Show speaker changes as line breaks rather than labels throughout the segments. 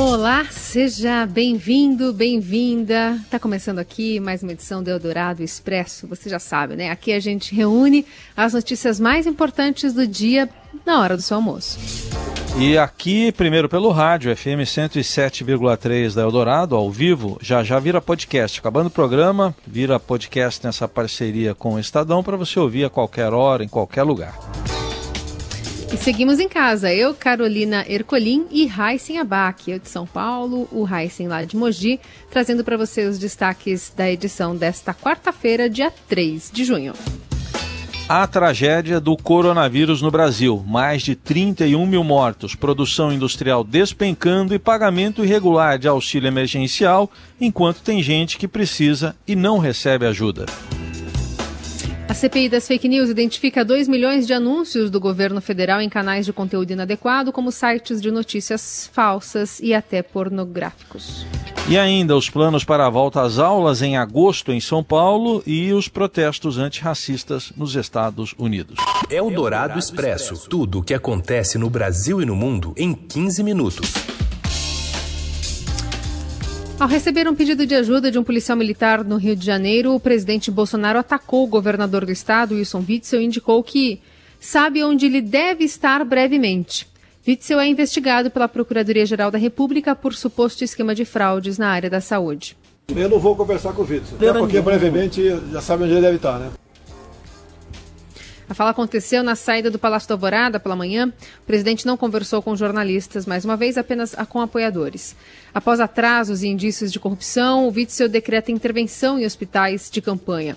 Olá, seja bem-vindo, bem-vinda. Tá começando aqui mais uma edição do Eldorado Expresso. Você já sabe, né? Aqui a gente reúne as notícias mais importantes do dia na hora do seu almoço.
E aqui, primeiro pelo rádio, FM 107,3 da Eldorado, ao vivo, já já vira podcast. Acabando o programa, vira podcast nessa parceria com o Estadão para você ouvir a qualquer hora, em qualquer lugar.
E seguimos em casa, eu, Carolina Ercolim e Raíssen Abac, eu de São Paulo, o Raíssen lá de Mogi, trazendo para você os destaques da edição desta quarta-feira, dia 3 de junho.
A tragédia do coronavírus no Brasil. Mais de 31 mil mortos, produção industrial despencando e pagamento irregular de auxílio emergencial, enquanto tem gente que precisa e não recebe ajuda.
A CPI das fake news identifica 2 milhões de anúncios do governo federal em canais de conteúdo inadequado, como sites de notícias falsas e até pornográficos.
E ainda os planos para a volta às aulas em agosto em São Paulo e os protestos antirracistas nos Estados Unidos.
Eldorado Expresso. Tudo o que acontece no Brasil e no mundo em 15 minutos.
Ao receber um pedido de ajuda de um policial militar no Rio de Janeiro, o presidente Bolsonaro atacou o governador do estado, Wilson Witzel, e indicou que sabe onde ele deve estar brevemente. Witzel é investigado pela Procuradoria-Geral da República por suposto esquema de fraudes na área da saúde.
Eu não vou conversar com o Witzel, até porque brevemente já sabe onde ele deve estar, né?
A fala aconteceu na saída do Palácio da Alvorada pela manhã. O presidente não conversou com jornalistas, mais uma vez apenas com apoiadores. Após atrasos e indícios de corrupção, o Witzel decreta intervenção em hospitais de campanha.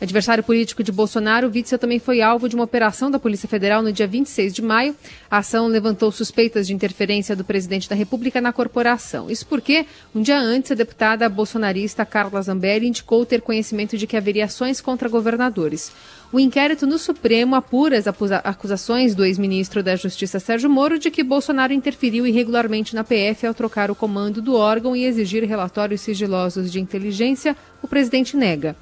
Adversário político de Bolsonaro, Witzel também foi alvo de uma operação da Polícia Federal no dia 26 de maio. A ação levantou suspeitas de interferência do presidente da República na corporação. Isso porque, um dia antes, a deputada bolsonarista Carla Zambelli indicou ter conhecimento de que haveria ações contra governadores. O inquérito no Supremo apura as acusações do ex-ministro da Justiça Sérgio Moro de que Bolsonaro interferiu irregularmente na PF ao trocar o comando do órgão e exigir relatórios sigilosos de inteligência. O presidente nega.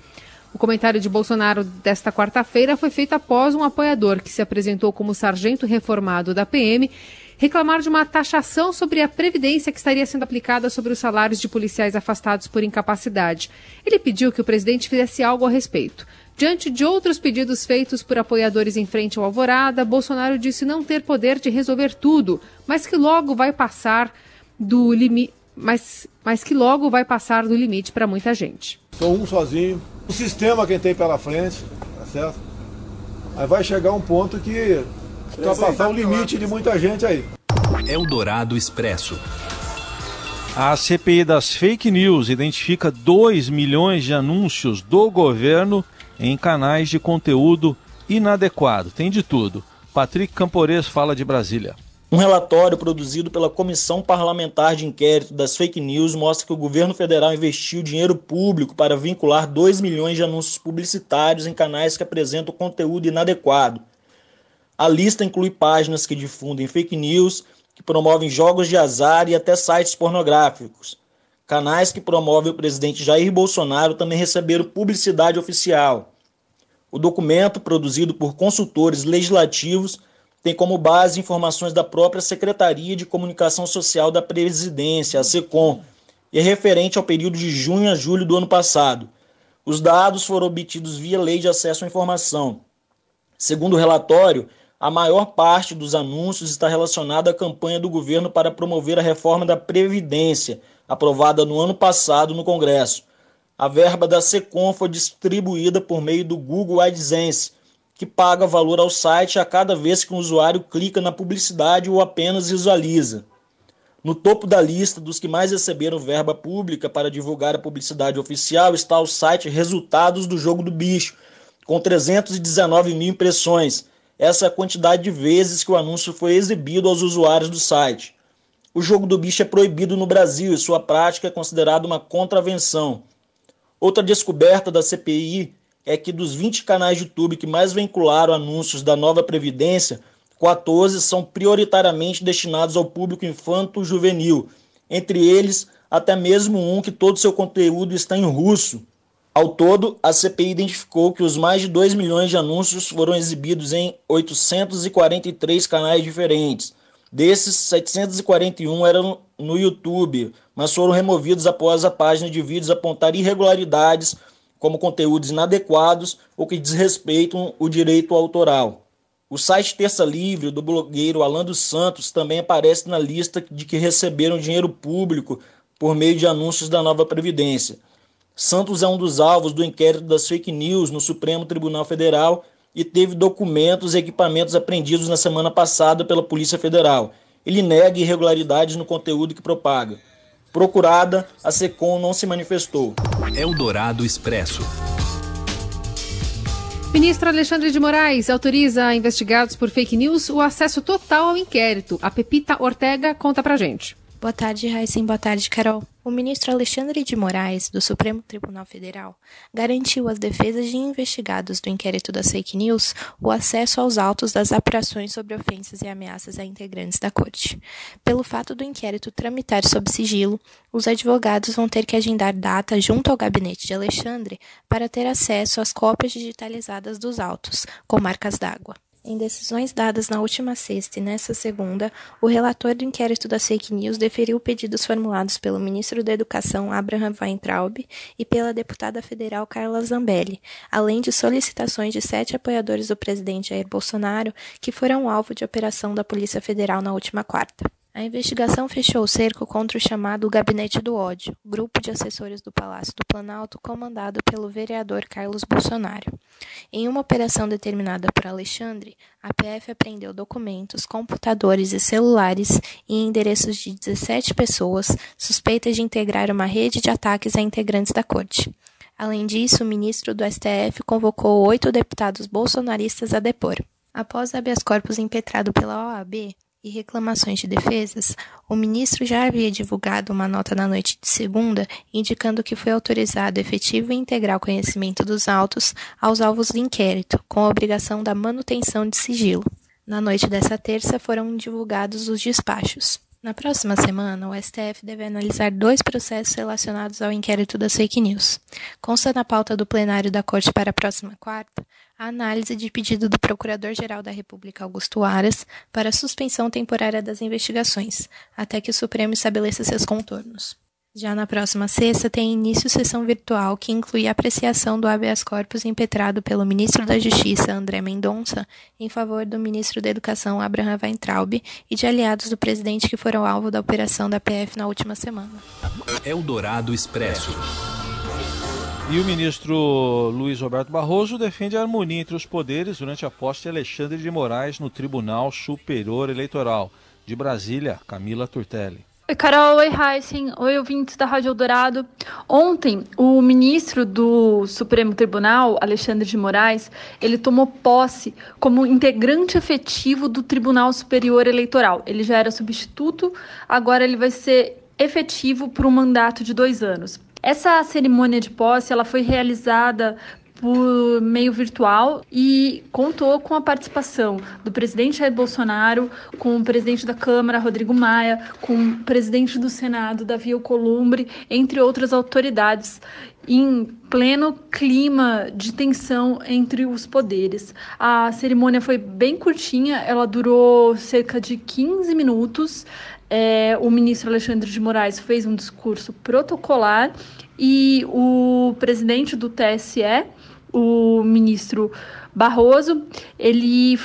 O comentário de Bolsonaro desta quarta-feira foi feito após um apoiador que se apresentou como sargento reformado da PM reclamar de uma taxação sobre a previdência que estaria sendo aplicada sobre os salários de policiais afastados por incapacidade. Ele pediu que o presidente fizesse algo a respeito. Diante de outros pedidos feitos por apoiadores em frente ao Alvorada, Bolsonaro disse não ter poder de resolver tudo, mas que logo vai passar do limite, mas, mas que logo vai passar do limite para muita gente.
Sou um sozinho, o sistema quem tem pela frente, tá certo? Aí vai chegar um ponto que vai passar o limite de muita gente aí.
Eldorado Expresso.
A CPI das fake news identifica 2 milhões de anúncios do governo em canais de conteúdo inadequado. Tem de tudo. Patrick Campores fala de Brasília.
Um relatório produzido pela Comissão Parlamentar de Inquérito das Fake News mostra que o governo federal investiu dinheiro público para vincular 2 milhões de anúncios publicitários em canais que apresentam conteúdo inadequado. A lista inclui páginas que difundem fake news, que promovem jogos de azar e até sites pornográficos. Canais que promovem o presidente Jair Bolsonaro também receberam publicidade oficial. O documento, produzido por consultores legislativos, tem como base informações da própria Secretaria de Comunicação Social da Presidência, a SECOM, e é referente ao período de junho a julho do ano passado. Os dados foram obtidos via Lei de Acesso à Informação. Segundo o relatório, a maior parte dos anúncios está relacionada à campanha do governo para promover a reforma da Previdência, aprovada no ano passado no Congresso. A verba da SECOM foi distribuída por meio do Google AdSense, que paga valor ao site a cada vez que um usuário clica na publicidade ou apenas visualiza. No topo da lista dos que mais receberam verba pública para divulgar a publicidade oficial está o site Resultados do Jogo do Bicho, com 319 mil impressões. Essa é a quantidade de vezes que o anúncio foi exibido aos usuários do site. O jogo do bicho é proibido no Brasil e sua prática é considerada uma contravenção. Outra descoberta da CPI é que dos 20 canais de YouTube que mais vincularam anúncios da nova Previdência, 14 são prioritariamente destinados ao público infanto-juvenil, entre eles até mesmo um que todo seu conteúdo está em russo. Ao todo, a CPI identificou que os mais de 2 milhões de anúncios foram exibidos em 843 canais diferentes. Desses, 741 eram no YouTube, mas foram removidos após a página de vídeos apontar irregularidades, como conteúdos inadequados ou que desrespeitam o direito autoral. O site Terça Livre do blogueiro Alan dos Santos também aparece na lista de que receberam dinheiro público por meio de anúncios da nova Previdência. Santos é um dos alvos do inquérito das fake news no Supremo Tribunal Federal e teve documentos e equipamentos apreendidos na semana passada pela Polícia Federal. Ele nega irregularidades no conteúdo que propaga. Procurada, a SECOM não se manifestou.
Eldorado Expresso.
Ministro Alexandre de Moraes autoriza a investigados por fake news o acesso total ao inquérito. A Pepita Ortega conta pra gente.
Boa tarde, Raíssen. Boa tarde, Carol. O ministro Alexandre de Moraes, do Supremo Tribunal Federal, garantiu às defesas de investigados do inquérito das fake news o acesso aos autos das apurações sobre ofensas e ameaças a integrantes da corte. Pelo fato do inquérito tramitar sob sigilo, os advogados vão ter que agendar data junto ao gabinete de Alexandre para ter acesso às cópias digitalizadas dos autos, com marcas d'água. Em decisões dadas na última sexta e nesta segunda, o relator do inquérito das fake news deferiu pedidos formulados pelo ministro da Educação, Abraham Weintraub, e pela deputada federal Carla Zambelli, além de solicitações de sete apoiadores do presidente Jair Bolsonaro que foram alvo de operação da Polícia Federal na última quarta. A investigação fechou o cerco contra o chamado Gabinete do Ódio, grupo de assessores do Palácio do Planalto comandado pelo vereador Carlos Bolsonaro. Em uma operação determinada por Alexandre, a PF apreendeu documentos, computadores e celulares e endereços de 17 pessoas suspeitas de integrar uma rede de ataques a integrantes da corte. Além disso, o ministro do STF convocou oito deputados bolsonaristas a depor. Após habeas corpus impetrado pela OAB, e reclamações de defesas, o ministro já havia divulgado uma nota na noite de segunda indicando que foi autorizado efetivo e integral conhecimento dos autos aos alvos do inquérito, com a obrigação da manutenção de sigilo. Na noite dessa terça foram divulgados os despachos. Na próxima semana, o STF deve analisar dois processos relacionados ao inquérito das fake news. Consta na pauta do plenário da Corte para a próxima quarta a análise de pedido do Procurador-Geral da República Augusto Aras para suspensão temporária das investigações, até que o Supremo estabeleça seus contornos. Já na próxima sexta, tem início sessão virtual que inclui a apreciação do habeas corpus impetrado pelo ministro da Justiça, André Mendonça, em favor do ministro da Educação, Abraham Weintraub, e de aliados do presidente que foram alvo da operação da PF na última semana.
Eldorado Expresso.
E o ministro Luiz Roberto Barroso defende a harmonia entre os poderes durante a posse de Alexandre de Moraes no Tribunal Superior Eleitoral. De Brasília, Camila Turtelli.
Oi, Carol. Oi, Heisen. Oi, ouvintes da Rádio Eldorado. Ontem, o ministro do Supremo Tribunal, Alexandre de Moraes, ele tomou posse como integrante efetivo do Tribunal Superior Eleitoral. Ele já era substituto, agora ele vai ser efetivo por um mandato de dois anos. Essa cerimônia de posse ela foi realizada por meio virtual e contou com a participação do presidente Jair Bolsonaro, com o presidente da Câmara, Rodrigo Maia, com o presidente do Senado, Davi Alcolumbre, entre outras autoridades em pleno clima de tensão entre os poderes. A cerimônia foi bem curtinha, ela durou cerca de 15 minutos. É, o ministro Alexandre de Moraes fez um discurso protocolar e o presidente do TSE, o ministro Barroso, ele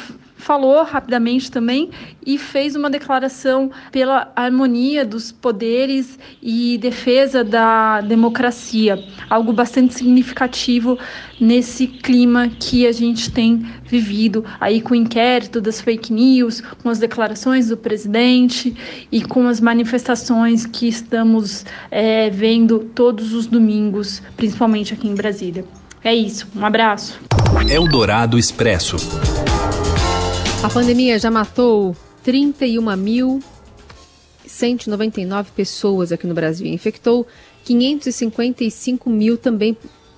falou rapidamente também e fez uma declaração pela harmonia dos poderes e defesa da democracia, algo bastante significativo nesse clima que a gente tem vivido aí com o inquérito das fake news, com as declarações do presidente e com as manifestações que estamos é, vendo todos os domingos, principalmente aqui em Brasília. É isso, um abraço.
Eldorado Expresso.
A pandemia já matou 31.199 pessoas aqui no Brasil. Infectou 555 mil também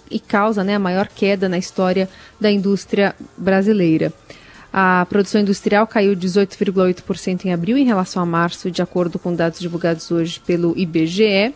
e causa né, a maior queda na história da indústria brasileira. A produção industrial caiu 18,8% em abril em relação a março, de acordo com dados divulgados hoje pelo IBGE.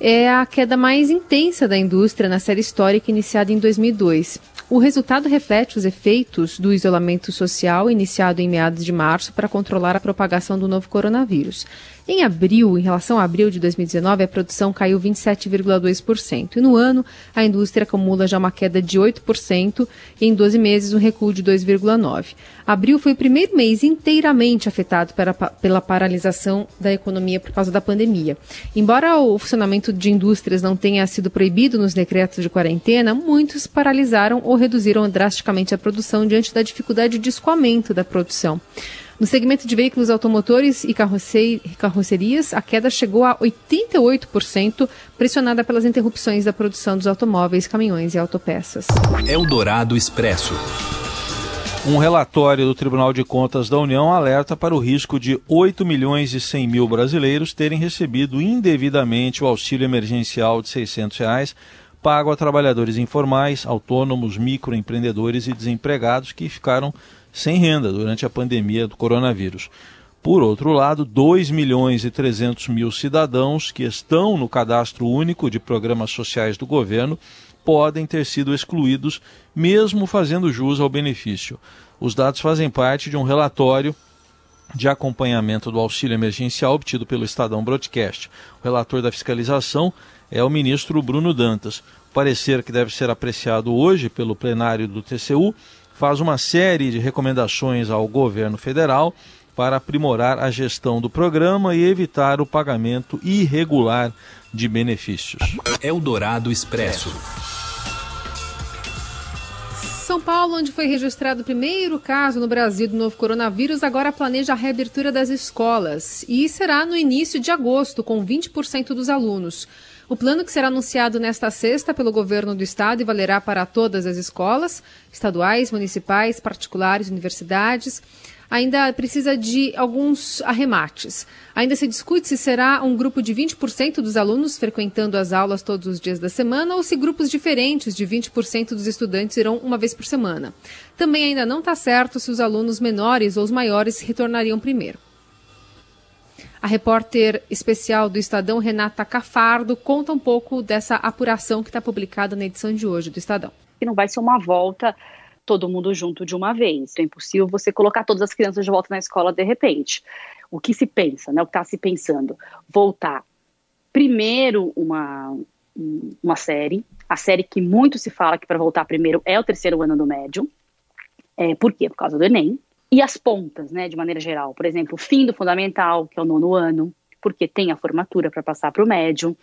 é a queda mais intensa da indústria na série histórica iniciada em 2002. O resultado reflete os efeitos do isolamento social iniciado em meados de março para controlar a propagação do novo coronavírus. Em abril, em relação a abril de 2019, a produção caiu 27,2%. E no ano, a indústria acumula já uma queda de 8% e em 12 meses um recuo de 2,9%. Abril foi o primeiro mês inteiramente afetado pela, pela paralisação da economia por causa da pandemia. Embora o funcionamento de indústrias não tenha sido proibido nos decretos de quarentena, muitos paralisaram ou reduziram drasticamente a produção diante da dificuldade de escoamento da produção. No segmento de veículos automotores e carrocerias, a queda chegou a 88%, pressionada pelas interrupções da produção dos automóveis, caminhões e autopeças.
Eldorado Expresso.
Um relatório do Tribunal de Contas da União alerta para o risco de 8 milhões e 100 mil brasileiros terem recebido indevidamente o auxílio emergencial de 600 reais pago a trabalhadores informais, autônomos, microempreendedores e desempregados que ficaram sem renda durante a pandemia do coronavírus. Por outro lado, 2 milhões e 300 mil cidadãos que estão no cadastro único de programas sociais do governo podem ter sido excluídos, mesmo fazendo jus ao benefício. Os dados fazem parte de um relatório de acompanhamento do auxílio emergencial obtido pelo Estadão Broadcast. O relator da fiscalização é o ministro Bruno Dantas. O parecer que deve ser apreciado hoje pelo plenário do TCU faz uma série de recomendações ao governo federal para aprimorar a gestão do programa e evitar o pagamento irregular de benefícios.
Eldorado Expresso.
São Paulo, onde foi registrado o primeiro caso no Brasil do novo coronavírus, agora planeja a reabertura das escolas. E será no início de agosto, com 20% dos alunos. O plano que será anunciado nesta sexta pelo governo do estado e valerá para todas as escolas, estaduais, municipais, particulares, universidades, ainda precisa de alguns arremates. Ainda se discute se será um grupo de 20% dos alunos frequentando as aulas todos os dias da semana ou se grupos diferentes de 20% dos estudantes irão uma vez por semana. Também ainda não está certo se os alunos menores ou os maiores retornariam primeiro. A repórter especial do Estadão, Renata Cafardo, conta um pouco dessa apuração que está publicada na edição de hoje do Estadão.
Que não vai ser uma volta todo mundo junto de uma vez. É impossível você colocar todas as crianças de volta na escola de repente. O que se pensa, né? O que está se pensando? Voltar primeiro uma, uma série, a série que muito se fala que para voltar primeiro é o terceiro ano do médio. É, por quê? Por causa do Enem e as pontas, né, de maneira geral. Por exemplo, o fim do fundamental, que é o nono ano, porque tem a formatura para passar para o médio.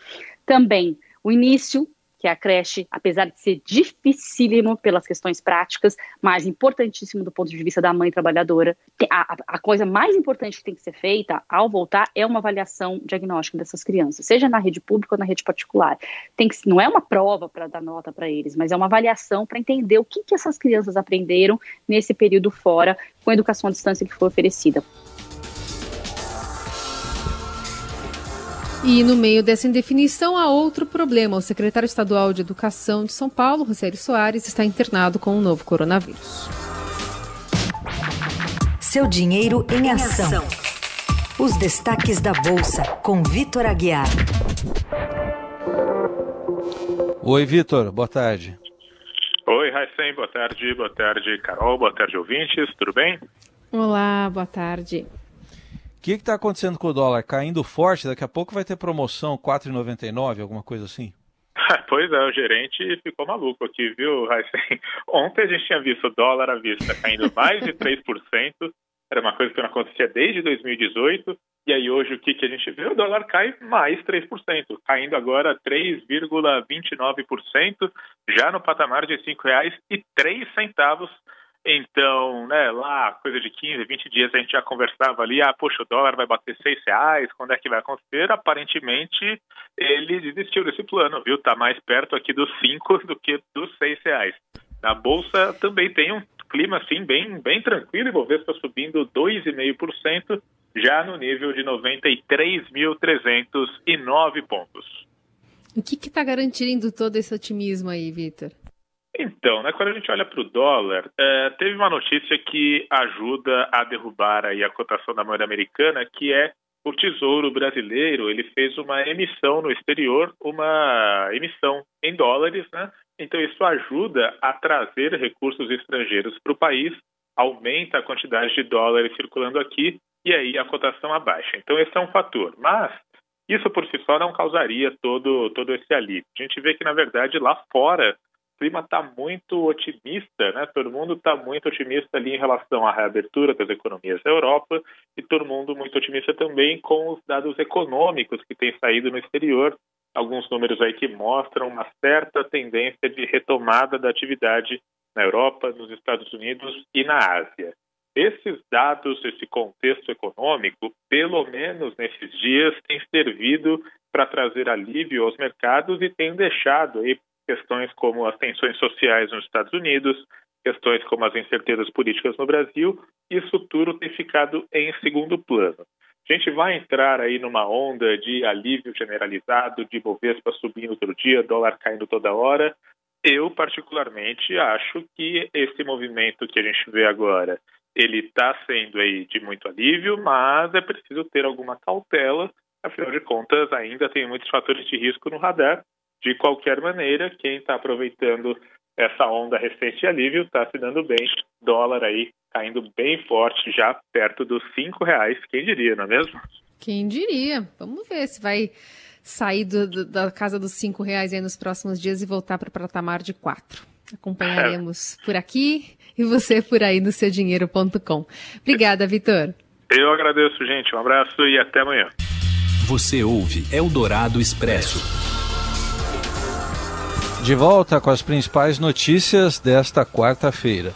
Também o início, que é a creche, apesar de ser dificílimo pelas questões práticas, mas importantíssimo do ponto de vista da mãe trabalhadora. A, a, coisa mais importante que tem que ser feita ao voltar é uma avaliação diagnóstica dessas crianças, seja na rede pública ou na rede particular. Tem que, não é uma prova para dar nota para eles, mas é uma avaliação para entender o que, que essas crianças aprenderam nesse período fora com a educação à distância que foi oferecida.
E no meio dessa indefinição há outro problema. O secretário estadual de Educação de São Paulo, Rogério Soares, está internado com o novo coronavírus.
Seu dinheiro em ação. Os destaques da Bolsa, com Vitor Aguiar.
Oi, Vitor, boa tarde.
Oi, Raicem, boa tarde, boa tarde, Carol, boa tarde, ouvintes, tudo bem?
Olá, boa tarde
que está acontecendo com o dólar? Caindo forte, daqui a pouco vai ter promoção 4,99, alguma coisa assim?
Pois é, o gerente ficou maluco aqui, viu, Heisen? Ontem a gente tinha visto o dólar à vista caindo mais de 3%, era uma coisa que não acontecia desde 2018, e aí hoje o que, que a gente vê? O dólar cai mais 3%, caindo agora 3,29%, já no patamar de R$ 5,03 então, né, lá, coisa de 15, 20 dias a gente já conversava ali, ah, poxa, o dólar vai bater 6 reais, quando é que vai acontecer? Aparentemente, ele desistiu desse plano, viu? Tá mais perto aqui dos 5 do que dos 6 reais. Na Bolsa também tem um clima, assim, bem, bem tranquilo, o Bovespa subindo 2,5%, já no nível de 93.309 pontos.
O que está garantindo todo esse otimismo aí, Vitor?
Então, né, quando a gente olha para o dólar, é, teve uma notícia que ajuda a derrubar aí a cotação da moeda americana, que é o Tesouro Brasileiro ele fez uma emissão no exterior, uma emissão em dólares, né? Então isso ajuda a trazer recursos estrangeiros para o país, aumenta a quantidade de dólares circulando aqui e aí a cotação abaixa. Então esse é um fator. Mas isso por si só não causaria todo todo esse alívio. A gente vê que na verdade lá fora clima está muito otimista, né? Todo mundo está muito otimista ali em relação à reabertura das economias da Europa e todo mundo muito otimista também com os dados econômicos que têm saído no exterior. Alguns números aí que mostram uma certa tendência de retomada da atividade na Europa, nos Estados Unidos e na Ásia. Esses dados, esse contexto econômico, pelo menos nesses dias, tem servido para trazer alívio aos mercados e tem deixado aí questões como as tensões sociais nos Estados Unidos, questões como as incertezas políticas no Brasil, isso tudo tem ficado em segundo plano. A gente vai entrar aí numa onda de alívio generalizado, de Bovespa subindo outro dia, dólar caindo toda hora. Eu, particularmente, acho que esse movimento que a gente vê agora, ele está sendo aí de muito alívio, mas é preciso ter alguma cautela, afinal de contas, ainda tem muitos fatores de risco no radar de qualquer maneira, quem está aproveitando essa onda recente de alívio está se dando bem. Dólar aí caindo bem forte, já perto dos cinco reais. Quem diria, não é mesmo?
Quem diria? Vamos ver se vai sair do, do, da casa dos cinco reais aí nos próximos dias e voltar para o patamar de quatro. Acompanharemos é. por aqui e você por aí no seudinheiro.com. Obrigada, Vitor.
Eu agradeço, gente. Um abraço e até amanhã.
Você ouve Eldorado Expresso.
De volta com as principais notícias desta quarta-feira.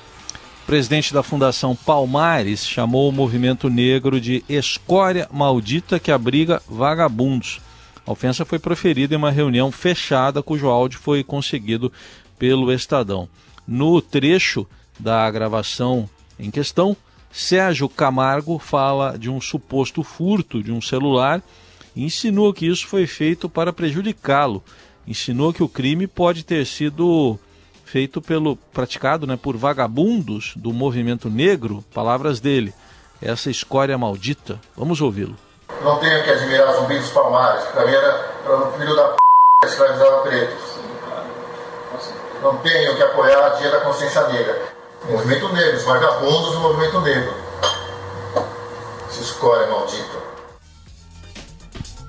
O presidente da Fundação Palmares chamou o movimento negro de escória maldita que abriga vagabundos. A ofensa foi proferida em uma reunião fechada cujo áudio foi conseguido pelo Estadão. No trecho da gravação em questão, Sérgio Camargo fala de um suposto furto de um celular e insinua que isso foi feito para prejudicá-lo insinuou que o crime pode ter sido feito pelo praticado né, por vagabundos do movimento negro, palavras dele, essa escória maldita. Vamos ouvi-lo.
Não tenho que admirar Zumbi dos Palmares, que também era o filho da p que escravizava pretos. Não tenho que apoiar a dia da consciência negra. O movimento negro, os vagabundos do movimento negro. Essa escória maldita.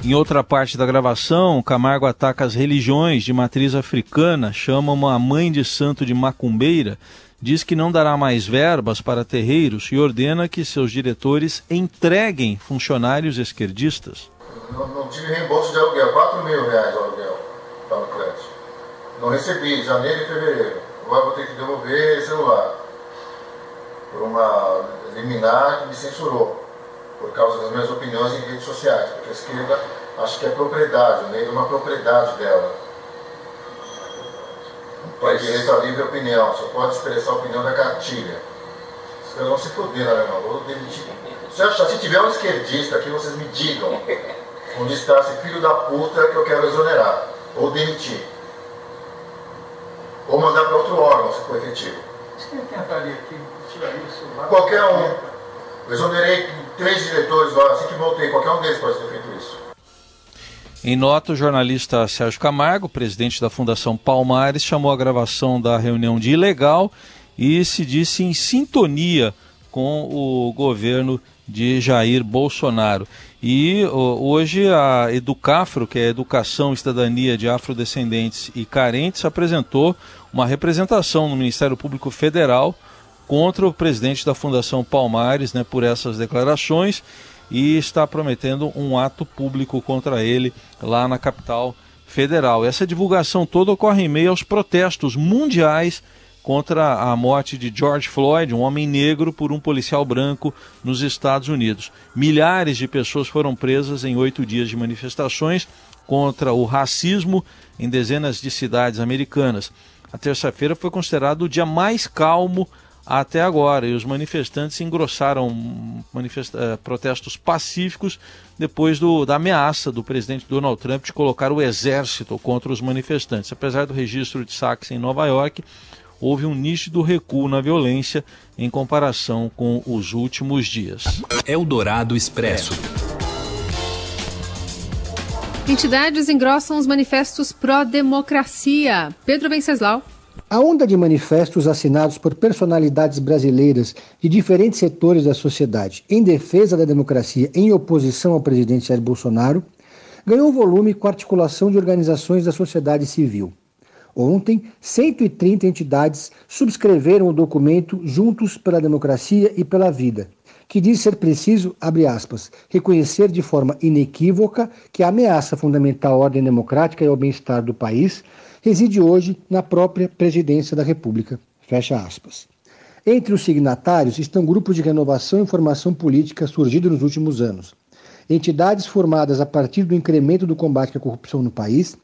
Em outra parte da gravação, Camargo ataca as religiões de matriz africana, chama uma mãe de santo de macumbeira, diz que não dará mais verbas para terreiros e ordena que seus diretores entreguem funcionários esquerdistas.
Não, não tive reembolso de aluguel, 4 mil reais o aluguel para o crédito. Não recebi, janeiro e fevereiro. Agora vou ter que devolver celular. Por uma liminar que me censurou por causa das minhas opiniões em redes sociais, porque a esquerda acha que é propriedade, o negro é uma propriedade dela. Não tem direito à livre opinião, só pode expressar a opinião da cartilha. Os caras vão se foder, né, irmão? Vou demitir. Se, achar, se tiver um esquerdista aqui, vocês me digam onde está esse filho da puta que eu quero exonerar, ou demitir. Ou mandar para outro órgão, se for efetivo. Quem tentaria aqui tirar isso? Qualquer um. Exonerei três diretores lá, assim que voltei, qualquer um deles pode ter feito isso.
Em nota, o jornalista Sérgio Camargo, presidente da Fundação Palmares, chamou a gravação da reunião de ilegal e se disse em sintonia com o governo de Jair Bolsonaro. E hoje a Educafro, que é Educação e Cidadania de Afrodescendentes e Carentes, apresentou uma representação no Ministério Público Federal contra o presidente da Fundação Palmares né, por essas declarações e está prometendo um ato público contra ele lá na capital federal. Essa divulgação toda ocorre em meio aos protestos mundiais contra a morte de George Floyd, um homem negro, por um policial branco nos Estados Unidos. Milhares de pessoas foram presas em oito dias de manifestações contra o racismo em dezenas de cidades americanas. A terça-feira foi considerado o dia mais calmo até agora. E os manifestantes engrossaram manifesta eh, protestos pacíficos depois do, da ameaça do presidente Donald Trump de colocar o exército contra os manifestantes. Apesar do registro de saques em Nova York, houve um nítido recuo na violência em comparação com os últimos dias.
Eldorado Expresso.
Entidades engrossam os manifestos pró-democracia. Pedro Venceslau.
A onda de manifestos assinados por personalidades brasileiras de diferentes setores da sociedade em defesa da democracia em oposição ao presidente Jair Bolsonaro ganhou volume com a articulação de organizações da sociedade civil. Ontem, 130 entidades subscreveram o documento Juntos pela Democracia e pela Vida, que diz ser preciso, abre aspas, reconhecer de forma inequívoca que a ameaça fundamental à ordem democrática e ao bem-estar do país reside hoje na própria presidência da República. Fecha aspas. Entre os signatários estão grupos de renovação e formação política surgidos nos últimos anos, entidades formadas a partir do incremento do combate à corrupção no país,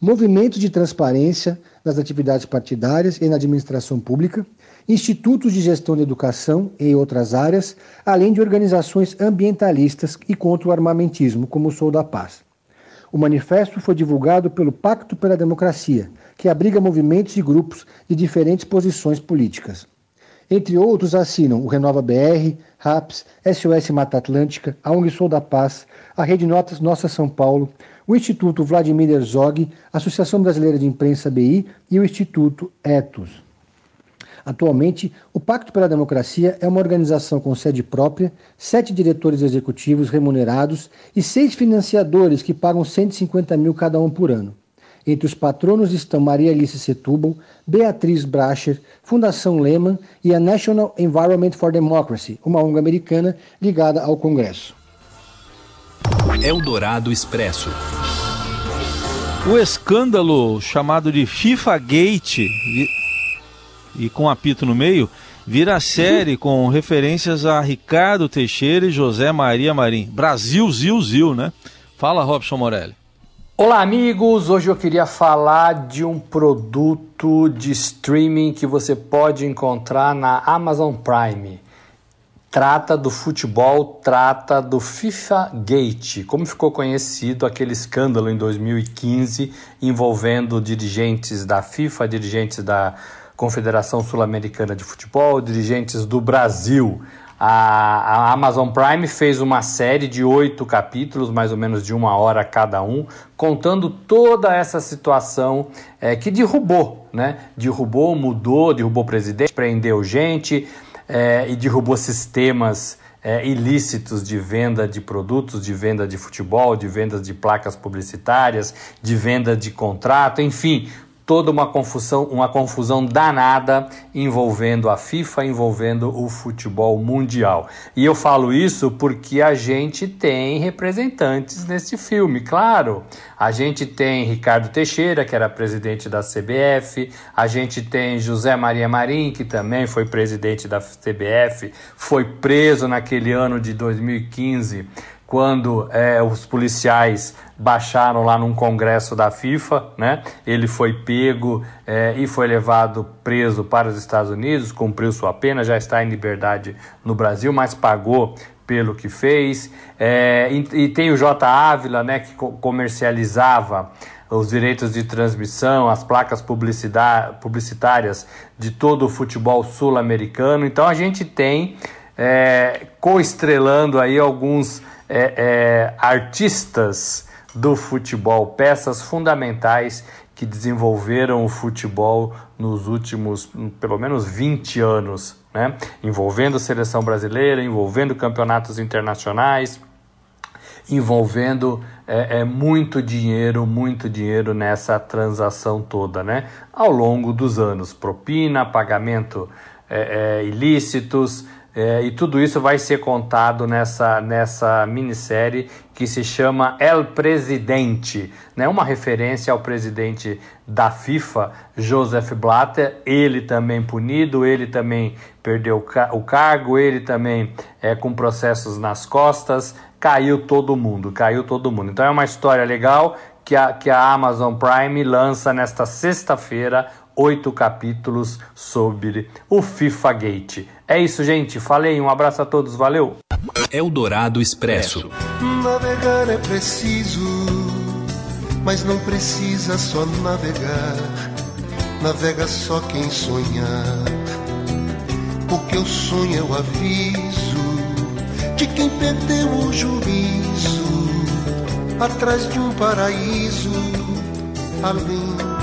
movimentos de transparência nas atividades partidárias e na administração pública, institutos de gestão da educação e outras áreas, além de organizações ambientalistas e contra o armamentismo, como o Sou da Paz. O manifesto foi divulgado pelo Pacto pela Democracia, que abriga movimentos e grupos de diferentes posições políticas. Entre outros, assinam o Renova BR, RAPS, SOS Mata Atlântica, a ONG Sou da Paz, a Rede Notas Nossa São Paulo, o Instituto Vladimir Herzog, a Associação Brasileira de Imprensa BI e o Instituto Etos. Atualmente, o Pacto pela Democracia é uma organização com sede própria, sete diretores executivos remunerados e seis financiadores que pagam 150 mil cada um por ano. Entre os patronos estão Maria Alice Setúbal, Beatriz Bracher, Fundação Lehman e a National Environment for Democracy, uma ONG americana ligada ao Congresso.
Eldorado Expresso.
O escândalo chamado de FIFA Gate e, com apito no meio vira série com referências a Ricardo Teixeira e José Maria Marim. Brasil, Zil, Zil, né? Fala, Robson Morelli.
Olá, amigos! Hoje eu queria falar de um produto de streaming que você pode encontrar na Amazon Prime trata do futebol, trata do FIFA Gate, como ficou conhecido aquele escândalo em 2015 envolvendo dirigentes da FIFA, dirigentes da Confederação Sul-Americana de Futebol, dirigentes do Brasil. A, Amazon Prime fez uma série de oito capítulos, mais ou menos de uma hora cada um, contando toda essa situação é, que derrubou, né? Derrubou, mudou, derrubou presidente, prendeu gente, é, e derrubou sistemas é, ilícitos de venda de produtos, de venda de futebol, de venda de placas publicitárias, de venda de contrato, enfim, toda uma confusão, uma confusão danada envolvendo a FIFA, envolvendo o futebol mundial. E eu falo isso porque a gente tem representantes nesse filme, claro. A gente tem Ricardo Teixeira, que era presidente da CBF, a gente tem José Maria Marim, que também foi presidente da CBF, foi preso naquele ano de 2015 quando é, os policiais baixaram lá num congresso da FIFA, né? Ele foi pego é, e foi levado preso para os Estados Unidos, cumpriu sua pena, já está em liberdade no Brasil, mas pagou pelo que fez. É, e, e, tem o J. Ávila, né, que comercializava os direitos de transmissão, as placas publicitárias de todo o futebol sul-americano. Então a gente tem é, coestrelando aí alguns é, é, artistas do futebol, peças fundamentais que desenvolveram o futebol nos últimos pelo menos 20 anos, né? envolvendo seleção brasileira, envolvendo campeonatos internacionais, envolvendo é, é, muito dinheiro, muito dinheiro nessa transação toda, né? Ao longo dos anos, propina, pagamento é, é ilícitos, é, e tudo isso vai ser contado nessa, nessa minissérie que se chama El Presidente, né? uma referência ao presidente da FIFA, Joseph Blatter, ele também punido, ele também perdeu o cargo, ele também é, com processos nas costas, caiu todo mundo, caiu todo mundo. Então é uma história legal que a, que a Amazon Prime lança nesta sexta-feira, oito capítulos sobre o FIFA Gate. É isso, gente. Falei, um abraço a todos, valeu.
Eldorado Expresso.
Navegar é preciso, mas não precisa só navegar. Navega só quem sonhar. Porque o sonho é o aviso de quem perdeu o juízo atrás de um paraíso, além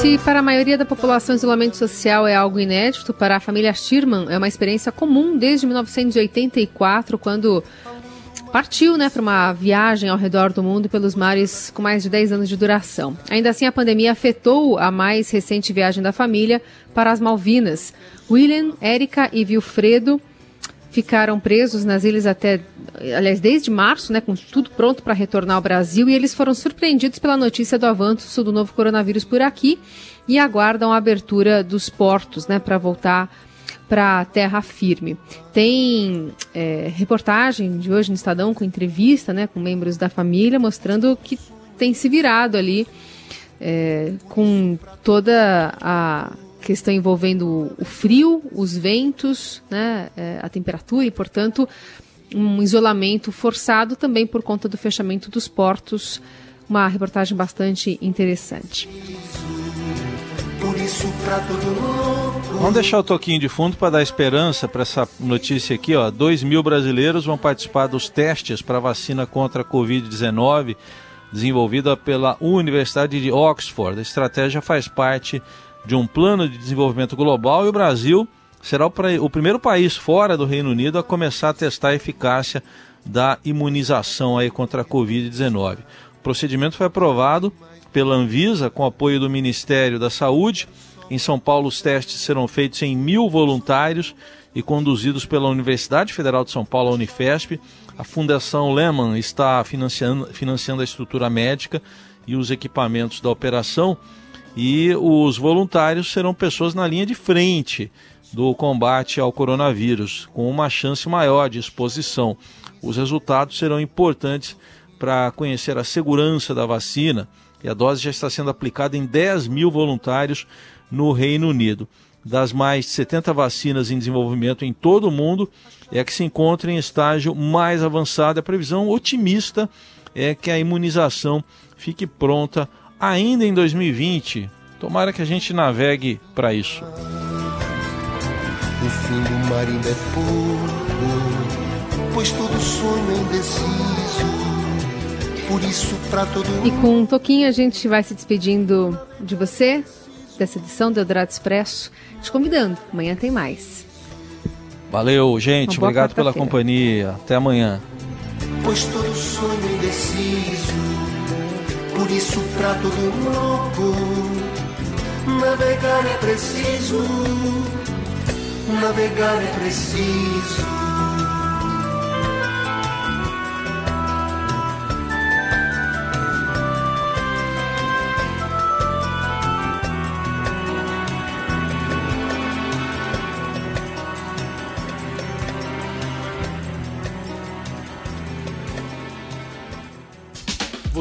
Se para a maioria da população isolamento social é algo inédito, para a família Schirman é uma experiência comum desde 1984, quando partiu né, para uma viagem ao redor do mundo pelos mares com mais de 10 anos de duração. Ainda assim, a pandemia afetou a mais recente viagem da família para as Malvinas. William, Érica e Wilfredo ficaram presos nas ilhas até, aliás, desde março, né, com tudo pronto para retornar ao Brasil, e eles foram surpreendidos pela notícia do avanço do novo coronavírus por aqui e aguardam a abertura dos portos, né, para voltar para terra firme. Tem é, reportagem de hoje no Estadão com entrevista né, com membros da família, mostrando que tem se virado ali é, com toda a questão envolvendo o frio, os ventos, né, é, a temperatura e, portanto, um isolamento forçado também por conta do fechamento dos portos. Uma reportagem bastante interessante.
Vamos deixar o toquinho de fundo para dar esperança para essa notícia aqui. Ó. 2 mil brasileiros vão participar dos testes para vacina contra a Covid-19 desenvolvida pela Universidade de Oxford. A estratégia faz parte de um plano de desenvolvimento global e o Brasil será o, o primeiro país fora do Reino Unido a começar a testar a eficácia da imunização aí contra a Covid-19. O procedimento foi aprovado pela Anvisa com apoio do Ministério da Saúde. Em São Paulo, os testes serão feitos em mil voluntários e conduzidos pela Universidade Federal de São Paulo, a Unifesp. A Fundação Lehman está financiando, financiando a estrutura médica e os equipamentos da operação. E os voluntários serão pessoas na linha de frente do combate ao coronavírus, com uma chance maior de exposição. Os resultados serão importantes para conhecer a segurança da vacina e a dose já está sendo aplicada em 10 mil voluntários no Reino Unido. Das mais de 70 vacinas em desenvolvimento em todo o mundo, é que se encontra em estágio mais avançado. A previsão otimista é que a imunização fique pronta ainda em 2020. Tomara que a gente navegue para isso.
O fim do mar ainda é pouco, pois todo sonho é indeciso. Por isso, para todo mundo.
E com um toquinho a gente vai se despedindo de você, dessa edição do Eldorado Expresso, te convidando. Amanhã tem mais.
Valeu, gente. Obrigado pela companhia. Até amanhã.
Pois todo sonho é indeciso por isso pra todo louco. Navegar é preciso Navegar é preciso